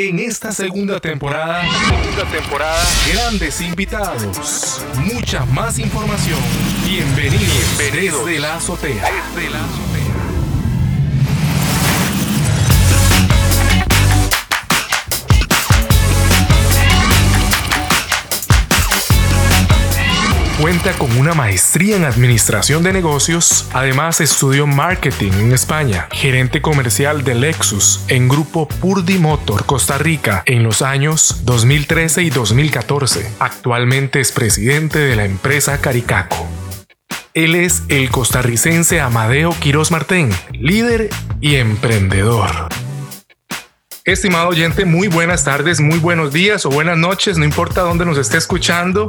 En esta segunda temporada, segunda temporada, grandes invitados, mucha más información. Bienvenidos, Bienvenidos desde la azotea. Desde la azotea. Cuenta con una maestría en administración de negocios, además estudió marketing en España, gerente comercial de Lexus en grupo Purdy Motor Costa Rica en los años 2013 y 2014. Actualmente es presidente de la empresa Caricaco. Él es el costarricense Amadeo Quiroz Martén, líder y emprendedor. Estimado oyente, muy buenas tardes, muy buenos días o buenas noches, no importa dónde nos esté escuchando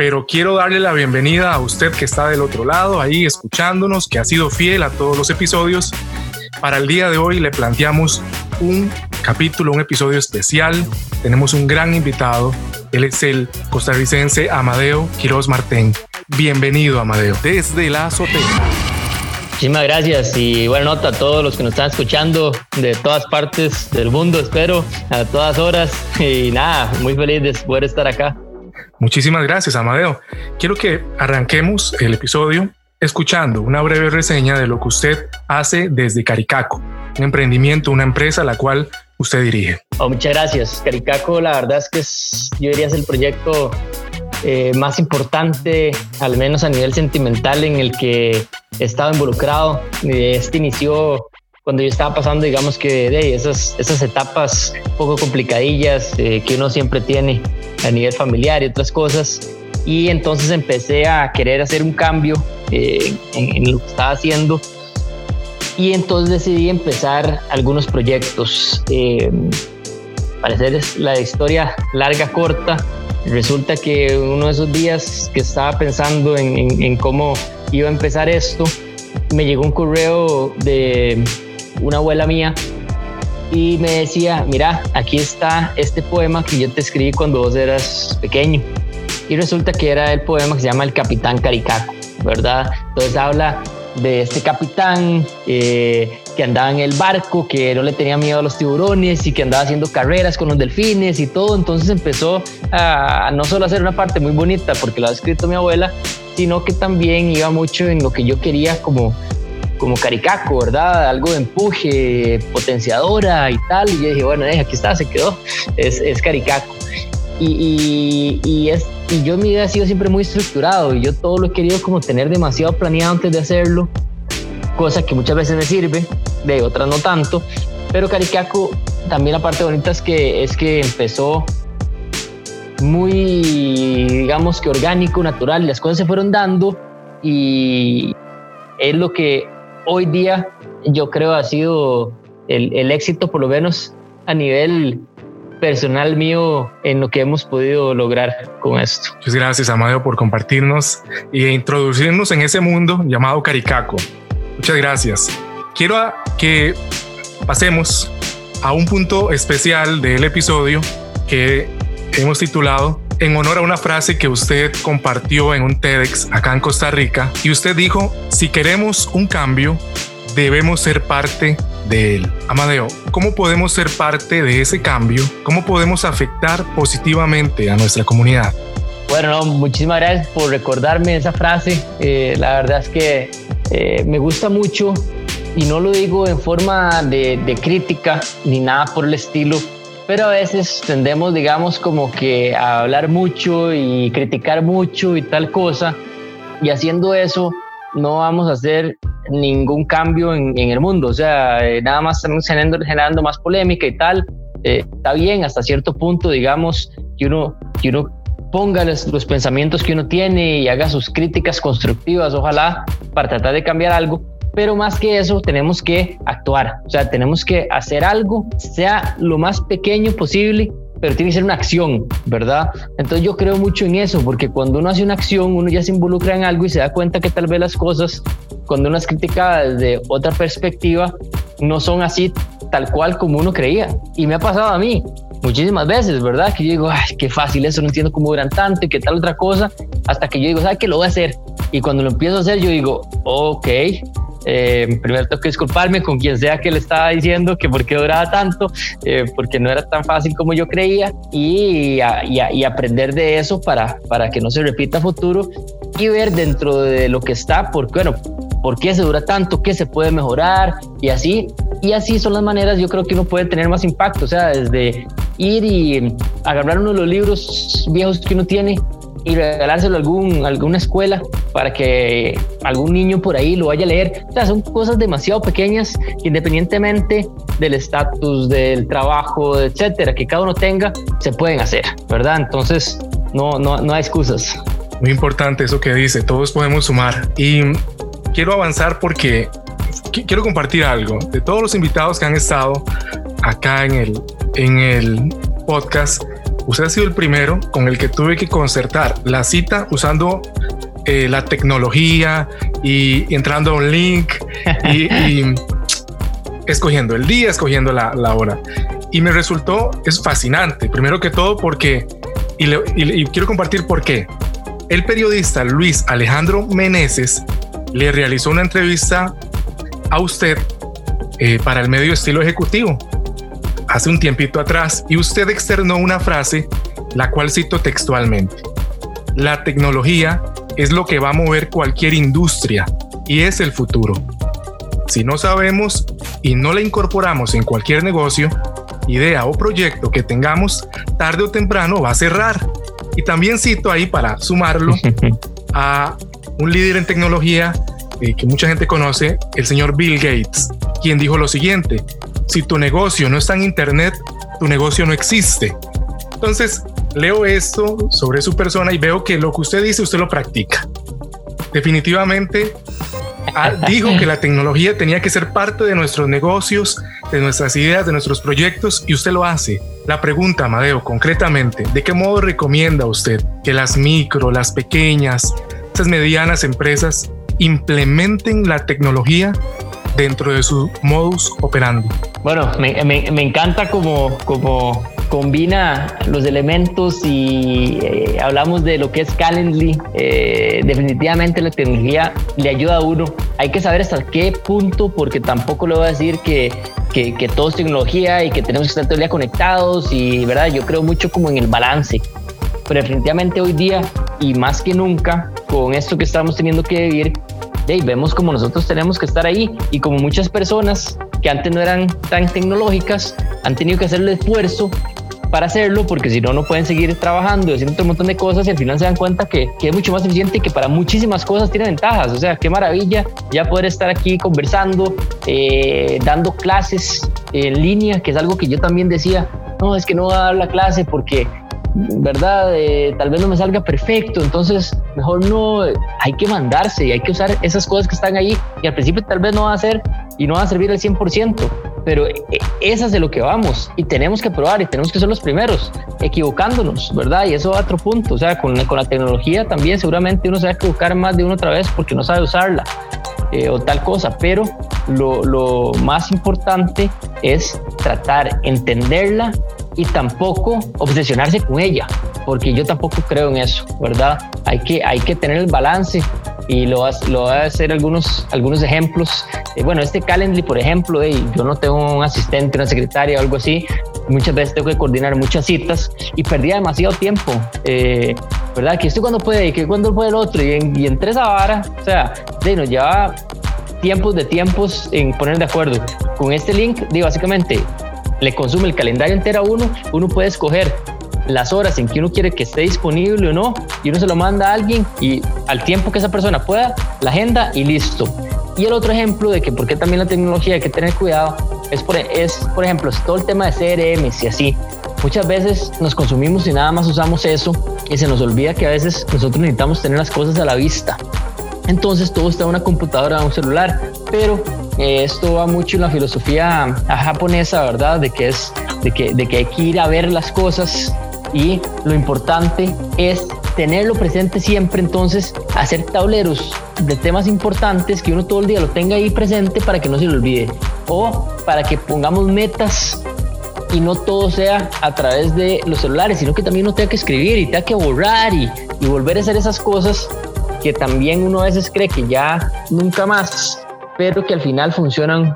pero quiero darle la bienvenida a usted que está del otro lado, ahí escuchándonos, que ha sido fiel a todos los episodios. Para el día de hoy le planteamos un capítulo, un episodio especial. Tenemos un gran invitado. Él es el costarricense Amadeo Quiroz Martén. Bienvenido, Amadeo, desde la azotea. Muchísimas gracias y buena nota a todos los que nos están escuchando de todas partes del mundo, espero, a todas horas. Y nada, muy feliz de poder estar acá. Muchísimas gracias, Amadeo. Quiero que arranquemos el episodio escuchando una breve reseña de lo que usted hace desde Caricaco, un emprendimiento, una empresa a la cual usted dirige. Oh, muchas gracias. Caricaco, la verdad es que es, yo diría es el proyecto eh, más importante, al menos a nivel sentimental, en el que he estado involucrado. Este inició cuando yo estaba pasando, digamos que de esas, esas etapas un poco complicadillas eh, que uno siempre tiene a nivel familiar y otras cosas. Y entonces empecé a querer hacer un cambio eh, en, lo que estaba haciendo. Y entonces decidí empezar algunos proyectos. Eh, parecer la historia larga, corta. Resulta que uno de esos días que estaba pensando en, en cómo iba a empezar esto, me llegó un correo de una abuela mía y me decía, mira, aquí está este poema que yo te escribí cuando vos eras pequeño. Y resulta que era el poema que se llama El Capitán Caricaco, ¿verdad? Entonces habla de este capitán eh, que andaba en el barco, que no le tenía miedo a los tiburones y que andaba haciendo carreras con los delfines y todo. Entonces empezó a no solo hacer una parte muy bonita porque lo ha escrito mi abuela, sino que también iba mucho en lo que yo quería como como caricaco, ¿verdad? Algo de empuje, potenciadora y tal. Y yo dije, bueno, eh, aquí está, se quedó. Es, es caricaco. Y, y, es, y yo mi vida ha sido siempre muy estructurado y yo todo lo he querido como tener demasiado planeado antes de hacerlo, cosa que muchas veces me sirve, de otras no tanto. Pero Caricaco, también la parte bonita es que, es que empezó muy, digamos que orgánico, natural, las cosas se fueron dando y es lo que hoy día yo creo ha sido el, éxito, por lo menos a nivel personal mío en lo que hemos podido lograr con esto. Muchas gracias, Amadeo, por compartirnos e introducirnos en ese mundo llamado Caricaco. Muchas gracias. Quiero que pasemos a un punto especial del episodio que hemos titulado en honor a una frase que usted compartió en un TEDx acá en Costa Rica y usted dijo, si queremos un cambio, debemos ser parte de él. Amadeo, ¿cómo podemos ser parte de ese cambio? ¿Cómo podemos afectar positivamente a nuestra comunidad? Bueno, muchísimas gracias por recordarme esa frase. Eh, la verdad es que eh, me gusta mucho y no lo digo en forma de, de crítica ni nada por el estilo, pero a veces tendemos, digamos, como que a hablar mucho y criticar mucho y tal cosa, y haciendo eso no vamos a hacer ningún cambio en, el mundo, o sea, eh, nada más estamos generando, generando, más polémica y tal. Eh, está bien hasta cierto punto, digamos, que uno, que uno ponga los, los, pensamientos que uno tiene y haga sus críticas constructivas, ojalá, para tratar de cambiar algo, pero más que eso tenemos que actuar, o sea, tenemos que hacer algo, sea lo más pequeño posible, pero tiene que ser una acción, ¿verdad? Entonces yo creo mucho en eso, porque cuando uno hace una acción, uno ya se involucra en algo y se da cuenta que tal vez las cosas, cuando uno es criticada desde otra perspectiva, no son así tal cual como uno creía. Y me ha pasado a mí muchísimas veces, ¿verdad? Que yo digo, ay, qué fácil eso, no entiendo cómo duran tanto y qué tal otra cosa, hasta que yo digo, ¿sabes qué? Lo voy a hacer. Y cuando lo empiezo a hacer, yo digo, ok, Eh, primero tengo que disculparme con quien sea que le estaba diciendo que por qué duraba tanto, eh, porque no era tan fácil como yo creía y, y, aprender de eso para, para que no se repita a futuro y ver dentro de lo que está, porque bueno, por qué se dura tanto, qué se puede mejorar y así. Y así son las maneras, yo creo que uno puede tener más impacto, o sea, desde ir y agarrar uno de los libros viejos que uno tiene y regalárselo a alguna escuela para que algún niño por ahí lo vaya a leer. O sea, son cosas demasiado pequeñas que independientemente del estatus, del trabajo, etcétera, que cada uno tenga, se pueden hacer, ¿verdad? Entonces, no, no, no hay excusas. Muy importante eso que dice, todos podemos sumar. Y quiero avanzar porque quiero compartir algo de todos los invitados que han estado acá en el, en el podcast usted ha sido el primero con el que tuve que concertar la cita usando eh, la tecnología y entrando a un link y, escogiendo el día, escogiendo la, hora. Y me resultó, es fascinante, primero que todo porque, y, quiero compartir por qué. El periodista Luis Alejandro Meneses le realizó una entrevista a usted eh, para el medio estilo ejecutivo hace un tiempito atrás y usted externó una frase, la cual cito textualmente. La tecnología es lo que va a mover cualquier industria y es el futuro. Si no sabemos y no la incorporamos en cualquier negocio, idea o proyecto que tengamos, tarde o temprano va a cerrar. Y también cito ahí para sumarlo a un líder en tecnología eh, que mucha gente conoce, el señor Bill Gates, quien dijo lo siguiente, si tu negocio no está en Internet, tu negocio no existe. Entonces, leo esto sobre su persona y veo que lo que usted dice, usted lo practica. Definitivamente, ah, dijo que la tecnología tenía que ser parte de nuestros negocios, de nuestras ideas, de nuestros proyectos y usted lo hace. La pregunta, Amadeo, concretamente, ¿de qué modo recomienda usted que las micro, las pequeñas, esas medianas empresas implementen la tecnología dentro de su modus operandi. Bueno, me, me, encanta como, como combina los elementos y eh, hablamos de lo que es Calendly. Eh, definitivamente la tecnología le ayuda a uno. Hay que saber hasta qué punto, porque tampoco le voy a decir que, que, que todo es tecnología y que tenemos que estar todo el día conectados y, ¿verdad? Yo creo mucho como en el balance. Pero definitivamente hoy día y más que nunca, con esto que estamos teniendo que vivir, y vemos como nosotros tenemos que estar ahí y como muchas personas que antes no eran tan tecnológicas han tenido que hacer esfuerzo para hacerlo porque si no no pueden seguir trabajando y haciendo un montón de cosas y al final se dan cuenta que, que, es mucho más eficiente y que para muchísimas cosas tiene ventajas. O sea qué maravilla ya poder estar aquí conversando eh, dando clases en línea que es algo que yo también decía no es que no voy a dar la clase porque ¿verdad? Eh, tal vez no me salga perfecto, entonces mejor no, hay que mandarse y hay que usar esas cosas que están ahí y al principio tal vez no va a ser y no va a servir al 100%, pero eh, esa es de lo que vamos y tenemos que probar y tenemos que ser los primeros, equivocándonos, ¿verdad? Y eso va a otro punto, o sea, con, con la tecnología también seguramente uno se va a equivocar más de una otra vez porque no sabe usarla. Eh, o tal cosa, pero lo, lo más importante es tratar, entenderla y tampoco obsesionarse con ella, porque yo tampoco creo en eso, ¿verdad? Hay que, hay que tener el balance y lo, lo voy a hacer algunos, algunos ejemplos. Eh, bueno, este Calendly, por ejemplo, yo no tengo un asistente, una secretaria o algo así, muchas veces tengo que coordinar muchas citas y perdía demasiado tiempo, eh, ¿verdad? Que esto cuando puede y que cuando puede el otro y, en, y entre esa vara, o sea, de, nos lleva tiempos de tiempos en poner de acuerdo. Con este link, digo, básicamente, le consume el calendario entero a uno, uno puede escoger las horas en que uno quiere que esté disponible o no, y uno se lo manda a alguien y al tiempo que esa persona pueda, la agenda y listo. Y el otro ejemplo de que por qué también la tecnología hay que tener cuidado es por, es, por ejemplo, todo el tema de CRM y así. Muchas veces nos consumimos y nada más usamos eso y se nos olvida que a veces nosotros necesitamos tener las cosas a la vista. Entonces todo está en una computadora o un celular, pero eh, esto va mucho en la filosofía japonesa, ¿verdad? De que es de que, de que hay que ir a ver las cosas y lo importante es tenerlo presente siempre, entonces hacer tableros de temas importantes que uno todo el día lo tenga ahí presente para que no se lo olvide o para que pongamos metas y no todo sea a través de los celulares, sino que también uno tenga que escribir y tenga que borrar y, y volver a hacer esas cosas que también uno a veces cree que ya nunca más pero que al final funcionan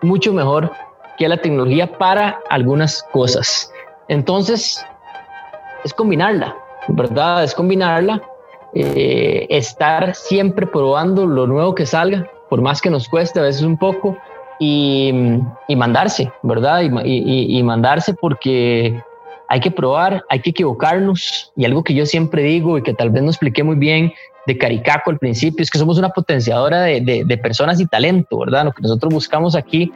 mucho mejor que la tecnología para algunas cosas. Entonces, es combinarla, ¿verdad? Es combinarla, eh, estar siempre probando lo nuevo que salga, por más que nos cueste a veces un poco, y, mandarse, ¿verdad? Y, y, mandarse porque hay que probar, hay que equivocarnos, y algo que yo siempre digo y que tal vez no expliqué muy bien de Caricaco al principio, es que somos una potenciadora de, de, personas y talento, ¿verdad? Lo que nosotros buscamos aquí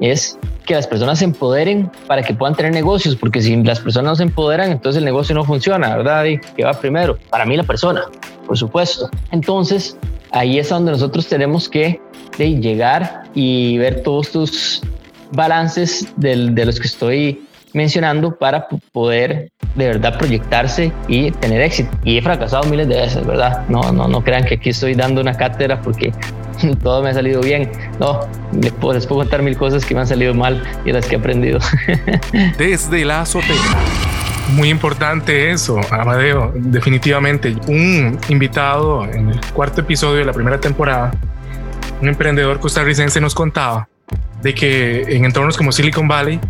es que las personas se empoderen para que puedan tener negocios, porque si las personas no se empoderan, entonces el negocio no funciona, ¿verdad? ¿Y qué va primero? Para mí la persona, por supuesto. Entonces, ahí es donde nosotros tenemos que llegar y ver todos tus balances de los que estoy mencionando para poder de verdad proyectarse y tener éxito. Y he fracasado miles de veces, ¿verdad? No, no, no crean que aquí estoy dando una cátedra porque todo me ha salido bien. No, les puedo, les puedo contar mil cosas que me han salido mal y las que he aprendido. Desde la azotea. Muy importante eso, Amadeo. Definitivamente. Un invitado en el cuarto episodio de la primera temporada, un emprendedor costarricense nos contaba de que en entornos como Silicon Valley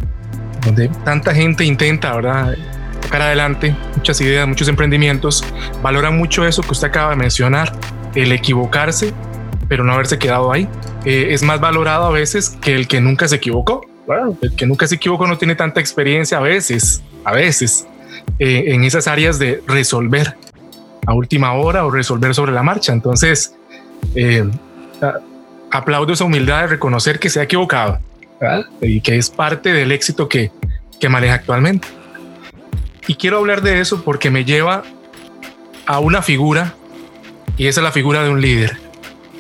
donde tanta gente intenta, ¿verdad? Sacar adelante muchas ideas, muchos emprendimientos, valoran mucho eso que usted acaba de mencionar, el equivocarse, pero no haberse quedado ahí. Eh, es más valorado a veces que el que nunca se equivocó. el que nunca se equivocó no tiene tanta experiencia a veces, a veces, eh, en esas áreas de resolver a última hora o resolver sobre la marcha. Entonces, eh, aplaudo esa humildad de reconocer que se ha equivocado y que es parte del éxito que, que maneja actualmente. Y quiero hablar de eso porque me lleva a una figura y esa es la figura de un líder.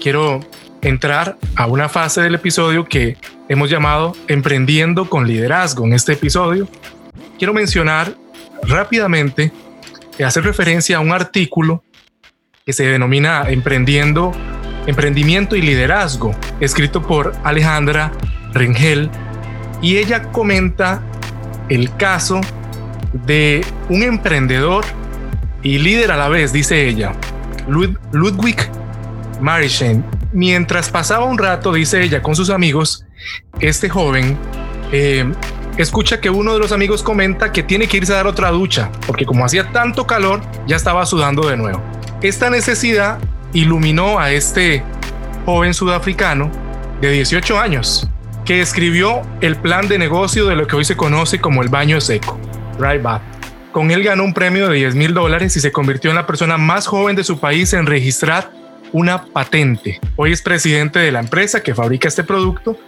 Quiero entrar a una fase del episodio que hemos llamado Emprendiendo con Liderazgo. En este episodio quiero mencionar rápidamente y hacer referencia a un artículo que se denomina Emprendiendo, Emprendimiento y Liderazgo, escrito por Alejandra Rengel, y ella comenta el caso de un emprendedor y líder a la vez, dice ella, Ludwig Marischen. Mientras pasaba un rato, dice ella, con sus amigos, este joven eh, escucha que uno de los amigos comenta que tiene que irse a dar otra ducha, porque como hacía tanto calor, ya estaba sudando de nuevo. Esta necesidad iluminó a este joven sudafricano de 18 años, que escribió el plan de negocio de lo que hoy se conoce como el baño seco, Right Bath. Con él ganó un premio de 10 mil dólares y se convirtió en la persona más joven de su país en registrar una patente. Hoy es presidente de la empresa que fabrica este producto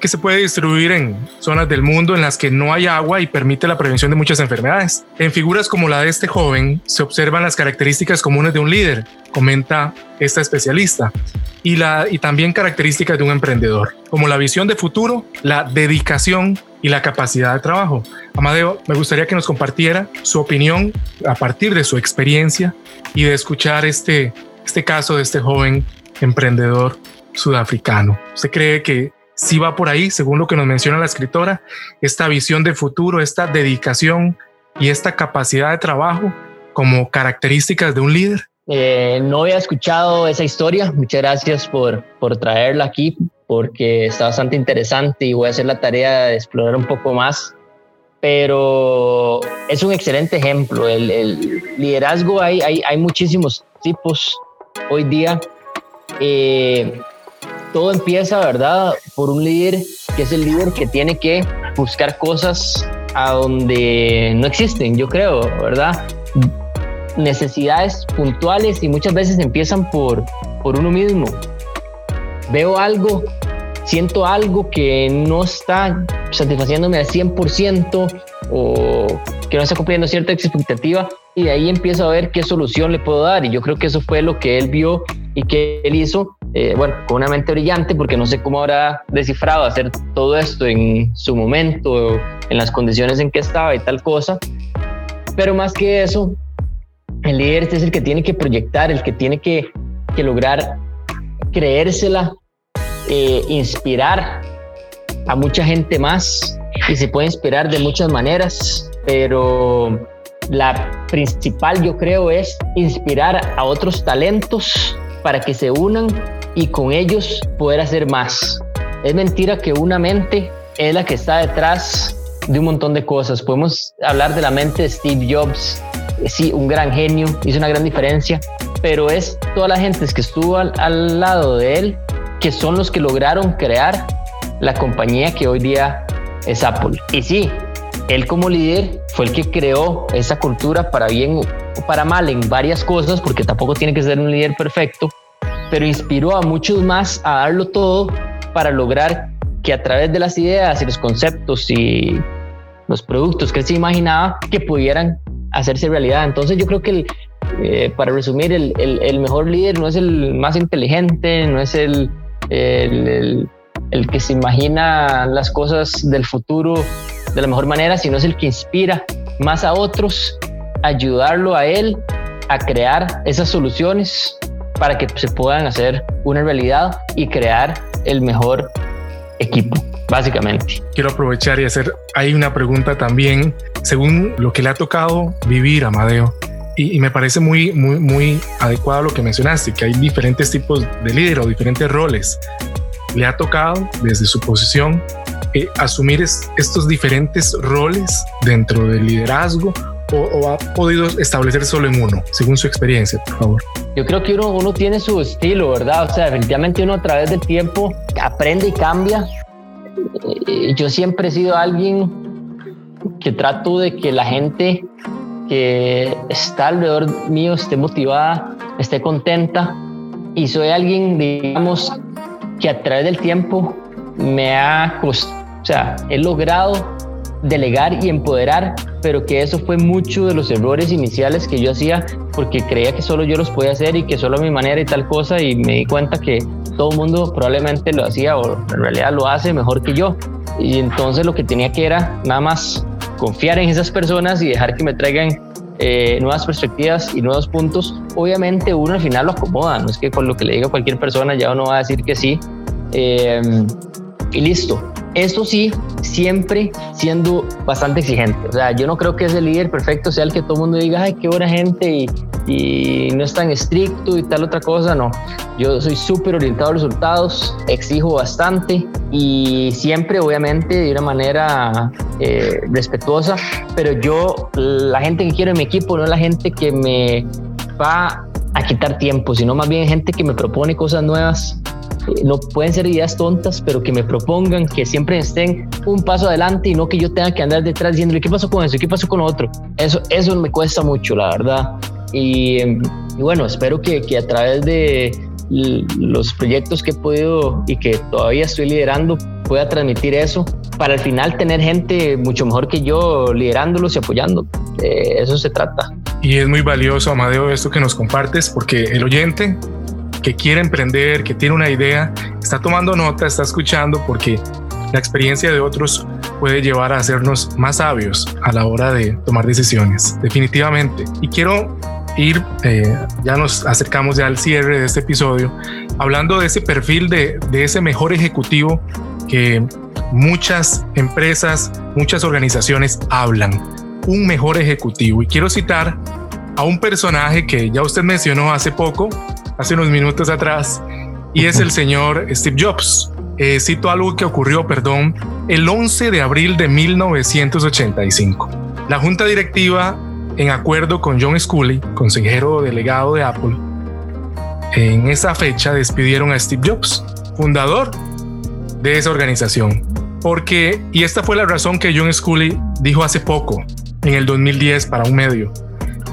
que se puede distribuir en zonas del mundo en las que no hay agua y permite la prevención de muchas enfermedades. En figuras como la de este joven se observan las características comunes de un líder, comenta esta especialista, y, la, y también características de un emprendedor, como la visión de futuro, la dedicación y la capacidad de trabajo. Amadeo, me gustaría que nos compartiera su opinión a partir de su experiencia y de escuchar este, este caso de este joven emprendedor sudafricano. ¿Usted cree que si va por ahí, según lo que nos menciona la escritora, esta visión de futuro, esta dedicación y esta capacidad de trabajo como características de un líder? Eh, no había escuchado esa historia. Muchas gracias por, por traerla aquí porque está bastante interesante y voy a hacer la tarea de explorar un poco más. Pero es un excelente ejemplo. El, liderazgo, hay, hay, hay, muchísimos tipos hoy día. Eh, todo empieza, ¿verdad? Por un líder que es el líder que tiene que buscar cosas a donde no existen, yo creo, ¿verdad? Necesidades puntuales y muchas veces empiezan por, por uno mismo. Veo algo, siento algo que no está satisfaciéndome al 100% o que no está cumpliendo cierta expectativa y de ahí empiezo a ver qué solución le puedo dar y yo creo que eso fue lo que él vio y que él hizo eh, bueno, con una mente brillante, porque no sé cómo habrá descifrado hacer todo esto en su momento, en las condiciones en que estaba y tal cosa. Pero más que eso, el líder es el que tiene que proyectar, el que tiene que, que lograr creérsela, eh, inspirar a mucha gente más y se puede inspirar de muchas maneras, pero la principal yo creo es inspirar a otros talentos para que se unan y con ellos poder hacer más. Es mentira que una mente es la que está detrás de un montón de cosas. Podemos hablar de la mente de Steve Jobs, sí, un gran genio, hizo una gran diferencia, pero es toda la gente que estuvo al, al lado de él que son los que lograron crear la compañía que hoy día es Apple. Y sí, él como líder fue el que creó esa cultura para bien o para mal en varias cosas, porque tampoco tiene que ser un líder perfecto, pero inspiró a muchos más a darlo todo para lograr que a través de las ideas y los conceptos y los productos que él se imaginaba que pudieran hacerse realidad. Entonces yo creo que eh, para resumir, el, el, mejor líder no es el más inteligente, no es el, el, el, que se imagina las cosas del futuro de la mejor manera, sino es el que inspira más a otros, ayudarlo a él a crear esas soluciones para que se puedan hacer una realidad y crear el mejor equipo, básicamente. Quiero aprovechar y hacer ahí una pregunta también, según lo que le ha tocado vivir a Amadeo. Y, me parece muy, muy, muy adecuado lo que mencionaste, que hay diferentes tipos de líder o diferentes roles. Le ha tocado desde su posición eh, asumir estos diferentes roles dentro del liderazgo o, ha podido establecer solo en uno, según su experiencia, por favor? Yo creo que uno, uno tiene su estilo, ¿verdad? O sea, definitivamente uno a través del tiempo aprende y cambia. Eh, yo siempre he sido alguien que trato de que la gente que está alrededor mío esté motivada, esté contenta y soy alguien, digamos, que a través del tiempo me ha costado, o sea, he logrado delegar y empoderar, pero que eso fue mucho de los errores iniciales que yo hacía porque creía que solo yo los podía hacer y que solo a mi manera y tal cosa y me di cuenta que todo el mundo probablemente lo hacía o en realidad lo hace mejor que yo. Y entonces lo que tenía que era nada más confiar en esas personas y dejar que me traigan eh, nuevas perspectivas y nuevos puntos. Obviamente uno al final lo acomoda, no es que con lo que le diga cualquier persona ya uno va a decir que sí. Eh, y listo. Eso sí, siempre siendo bastante exigente. O sea, yo no creo que ese líder perfecto sea el que todo el mundo diga, ay, qué buena gente y, no es tan estricto y tal otra cosa. No, yo soy súper orientado a resultados, exijo bastante y siempre, obviamente, de una manera eh, respetuosa. Pero yo, la gente que quiero en mi equipo no es la gente que me va a quitar tiempo, sino más bien gente que me propone cosas nuevas no pueden ser ideas tontas, pero que me propongan, que siempre estén un paso adelante y no que yo tenga que andar detrás diciéndole qué pasó con eso, qué pasó con otro. Eso, eso me cuesta mucho, la verdad. Y, bueno, espero que, que a través de los proyectos que he podido y que todavía estoy liderando pueda transmitir eso para al final tener gente mucho mejor que yo liderándolos y apoyando. Eso se trata. Y es muy valioso, Amadeo, esto que nos compartes, porque el oyente que quiere emprender, que tiene una idea, está tomando nota, está escuchando porque la experiencia de otros puede llevar a hacernos más sabios a la hora de tomar decisiones, definitivamente. Y quiero ir, eh, ya nos acercamos ya al cierre de este episodio, hablando de ese perfil de, de ese mejor ejecutivo que muchas empresas, muchas organizaciones hablan, un mejor ejecutivo. Y quiero citar a un personaje que ya usted mencionó hace poco, hace unos minutos atrás, y es el señor Steve Jobs. Eh, cito algo que ocurrió, perdón, el 11 de abril de 1985. La junta directiva, en acuerdo con John Scully, consejero delegado de Apple, en esa fecha despidieron a Steve Jobs, fundador de esa organización. Porque, y esta fue la razón que John Scully dijo hace poco, en el 2010 para un medio,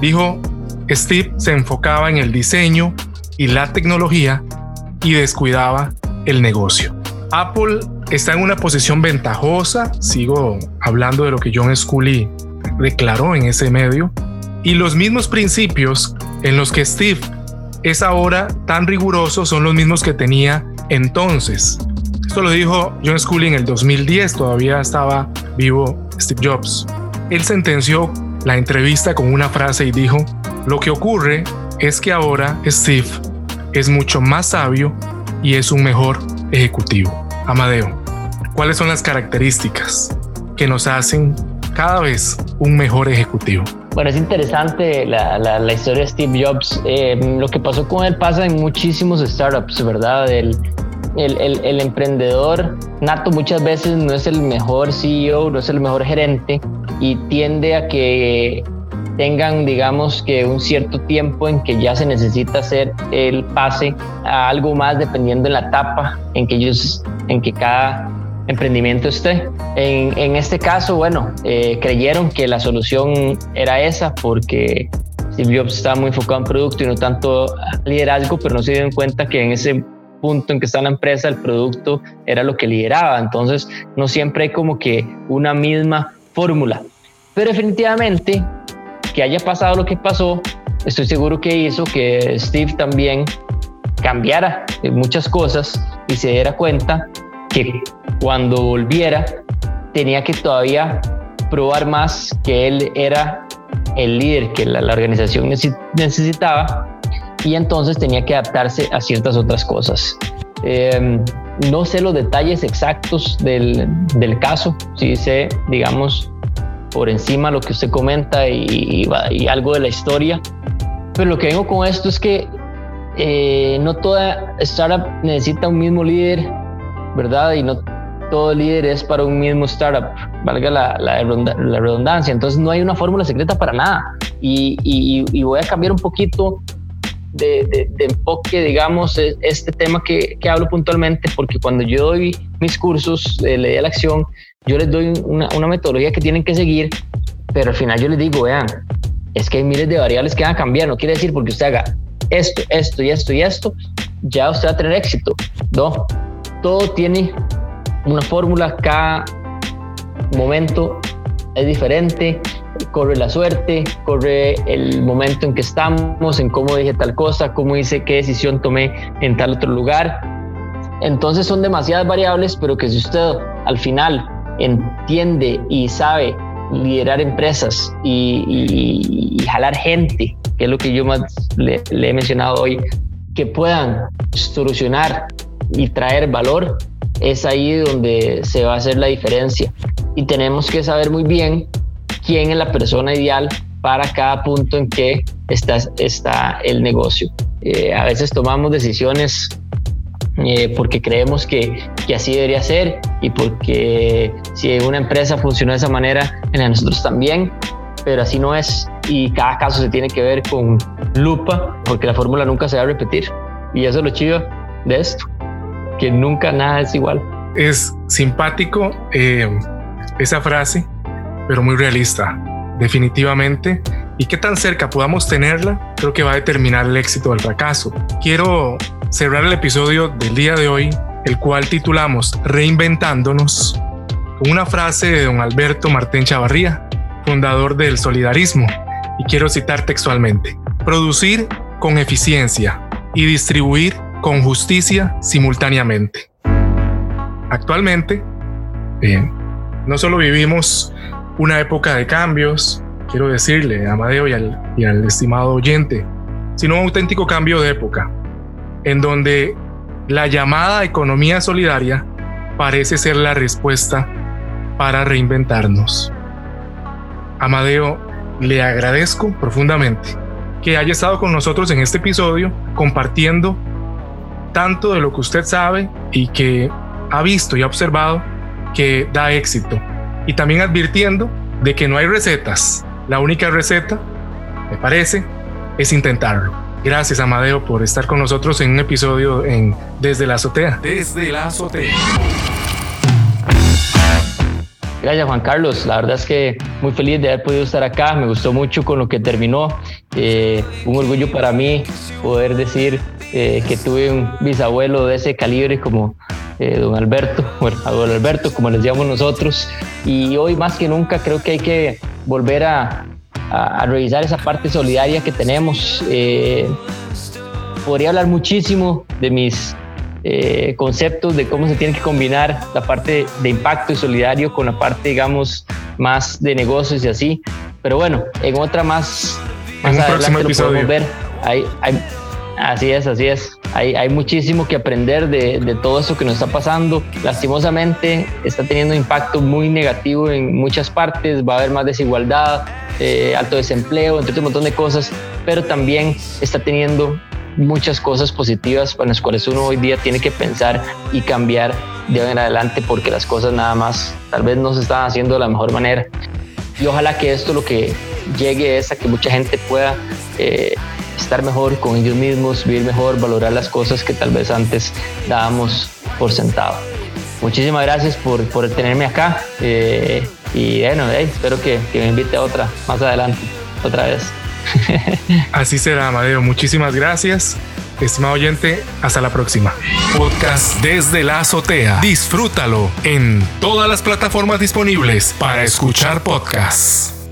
dijo, Steve se enfocaba en el diseño y la tecnología y descuidaba el negocio. Apple está en una posición ventajosa, sigo hablando de lo que John Scully declaró en ese medio, y los mismos principios en los que Steve es ahora tan riguroso son los mismos que tenía entonces. Esto lo dijo John Scully en el 2010, todavía estaba vivo Steve Jobs. Él sentenció la entrevista con una frase y dijo, lo que ocurre es que ahora Steve es mucho más sabio y es un mejor ejecutivo. Amadeo, ¿cuáles son las características que nos hacen cada vez un mejor ejecutivo. Bueno, es interesante la, la, historia de Steve Jobs. Eh, lo que pasó con él pasa en muchísimos startups, ¿verdad? El, el, el, el, emprendedor nato muchas veces no es el mejor CEO, no es el mejor gerente y tiende a que tengan, digamos, que un cierto tiempo en que ya se necesita hacer el pase a algo más dependiendo de la etapa en que ellos, en que cada emprendimiento esté. En, en este caso, bueno, eh, creyeron que la solución era esa porque Steve Jobs estaba muy enfocado en producto y no tanto liderazgo, pero no se dieron cuenta que en ese punto en que está la empresa, el producto era lo que lideraba. Entonces, no siempre hay como que una misma fórmula. Pero definitivamente, que haya pasado lo que pasó, estoy seguro que hizo que Steve también cambiara muchas cosas y se diera cuenta que cuando volviera tenía que todavía probar más que él era el líder que la, organización necesitaba y entonces tenía que adaptarse a ciertas otras cosas. Em, no sé los detalles exactos del, caso, sí sé, digamos, por encima lo que usted comenta y, algo de la historia, pero lo que vengo con esto es que eh, no toda startup necesita un mismo líder, ¿verdad? Y no todo líder es para un mismo startup, valga la, redundancia. Entonces no hay una fórmula secreta para nada. Y, voy a cambiar un poquito de, de, enfoque, digamos, e, este tema que, hablo puntualmente, porque cuando yo doy mis cursos de ley de la acción, yo les doy una, metodología que tienen que seguir, pero al final yo les digo, vean, es que hay miles de variables que van a cambiar, no quiere decir porque usted haga esto, esto y esto y esto, ya usted va a tener éxito. No, todo tiene una fórmula, cada momento es diferente, corre la suerte, corre el momento en que estamos, en cómo dije tal cosa, cómo hice qué decisión tomé en tal otro lugar. Entonces son demasiadas variables, pero que si usted al final entiende y sabe liderar empresas y, jalar gente, que es lo que yo más le, le he mencionado hoy, que puedan solucionar y traer valor, es ahí donde se va a hacer la diferencia. Y tenemos que saber muy bien quién es la persona ideal para cada punto en que está, está el negocio. Eh, a veces tomamos decisiones eh, porque creemos que, que, así debería ser y porque si una empresa funciona de esa manera, en nosotros también, pero así no es y cada caso se tiene que ver con lupa porque la fórmula nunca se va a repetir y eso es lo chido de esto que nunca nada es igual. Es simpático eh, esa frase, pero muy realista, definitivamente. Y qué tan cerca podamos tenerla, creo que va a determinar el éxito del fracaso. Quiero cerrar el episodio del día de hoy, el cual titulamos Reinventándonos, con una frase de don Alberto Martín Chavarría, fundador del solidarismo, y quiero citar textualmente, producir con eficiencia y distribuir con justicia simultáneamente. Actualmente, no solo vivimos una época de cambios, quiero decirle a Amadeo y al, y al estimado oyente, sino un auténtico cambio de época, en donde la llamada economía solidaria parece ser la respuesta para reinventarnos. Amadeo, le agradezco profundamente que haya estado con nosotros en este episodio compartiendo tanto de lo que usted sabe y que ha visto y ha observado que da éxito. Y también advirtiendo de que no hay recetas. La única receta, me parece, es intentarlo. Gracias Amadeo por estar con nosotros en un episodio en Desde la azotea. Desde la azotea. Gracias Juan Carlos, la verdad es que muy feliz de haber podido estar acá, me gustó mucho con lo que terminó, eh, un orgullo para mí poder decir eh, que tuve un bisabuelo de ese calibre como eh, don Alberto, bueno, a don Alberto, como les llamamos nosotros. Y hoy más que nunca creo que hay que volver a, a, revisar esa parte solidaria que tenemos. Eh, podría hablar muchísimo de mis conceptos de cómo se tiene que combinar la parte de impacto y solidario con la parte, digamos, más de negocios y así. Pero bueno, en otra más, más adelante lo podemos ver. Hay, hay, Así es, así es. Hay, muchísimo que aprender de, todo esto que nos está pasando. Lastimosamente está teniendo impacto muy negativo en muchas partes. Va a haber más desigualdad, eh, alto desempleo, entre otro montón de cosas, pero también está teniendo muchas cosas positivas para las cuales uno hoy día tiene que pensar y cambiar de hoy en adelante porque las cosas nada más tal vez no se están haciendo de la mejor manera. Y ojalá que esto lo que llegue es a que mucha gente pueda eh, estar mejor con ellos mismos, vivir mejor, valorar las cosas que tal vez antes dábamos por sentado. Muchísimas gracias por, por tenerme acá eh, y bueno, espero que, que me invite a otra más adelante, otra vez. Así será, Madero. Muchísimas gracias. Estimado oyente, hasta la próxima. Podcast desde la azotea. Disfrútalo en todas las plataformas disponibles para escuchar podcasts.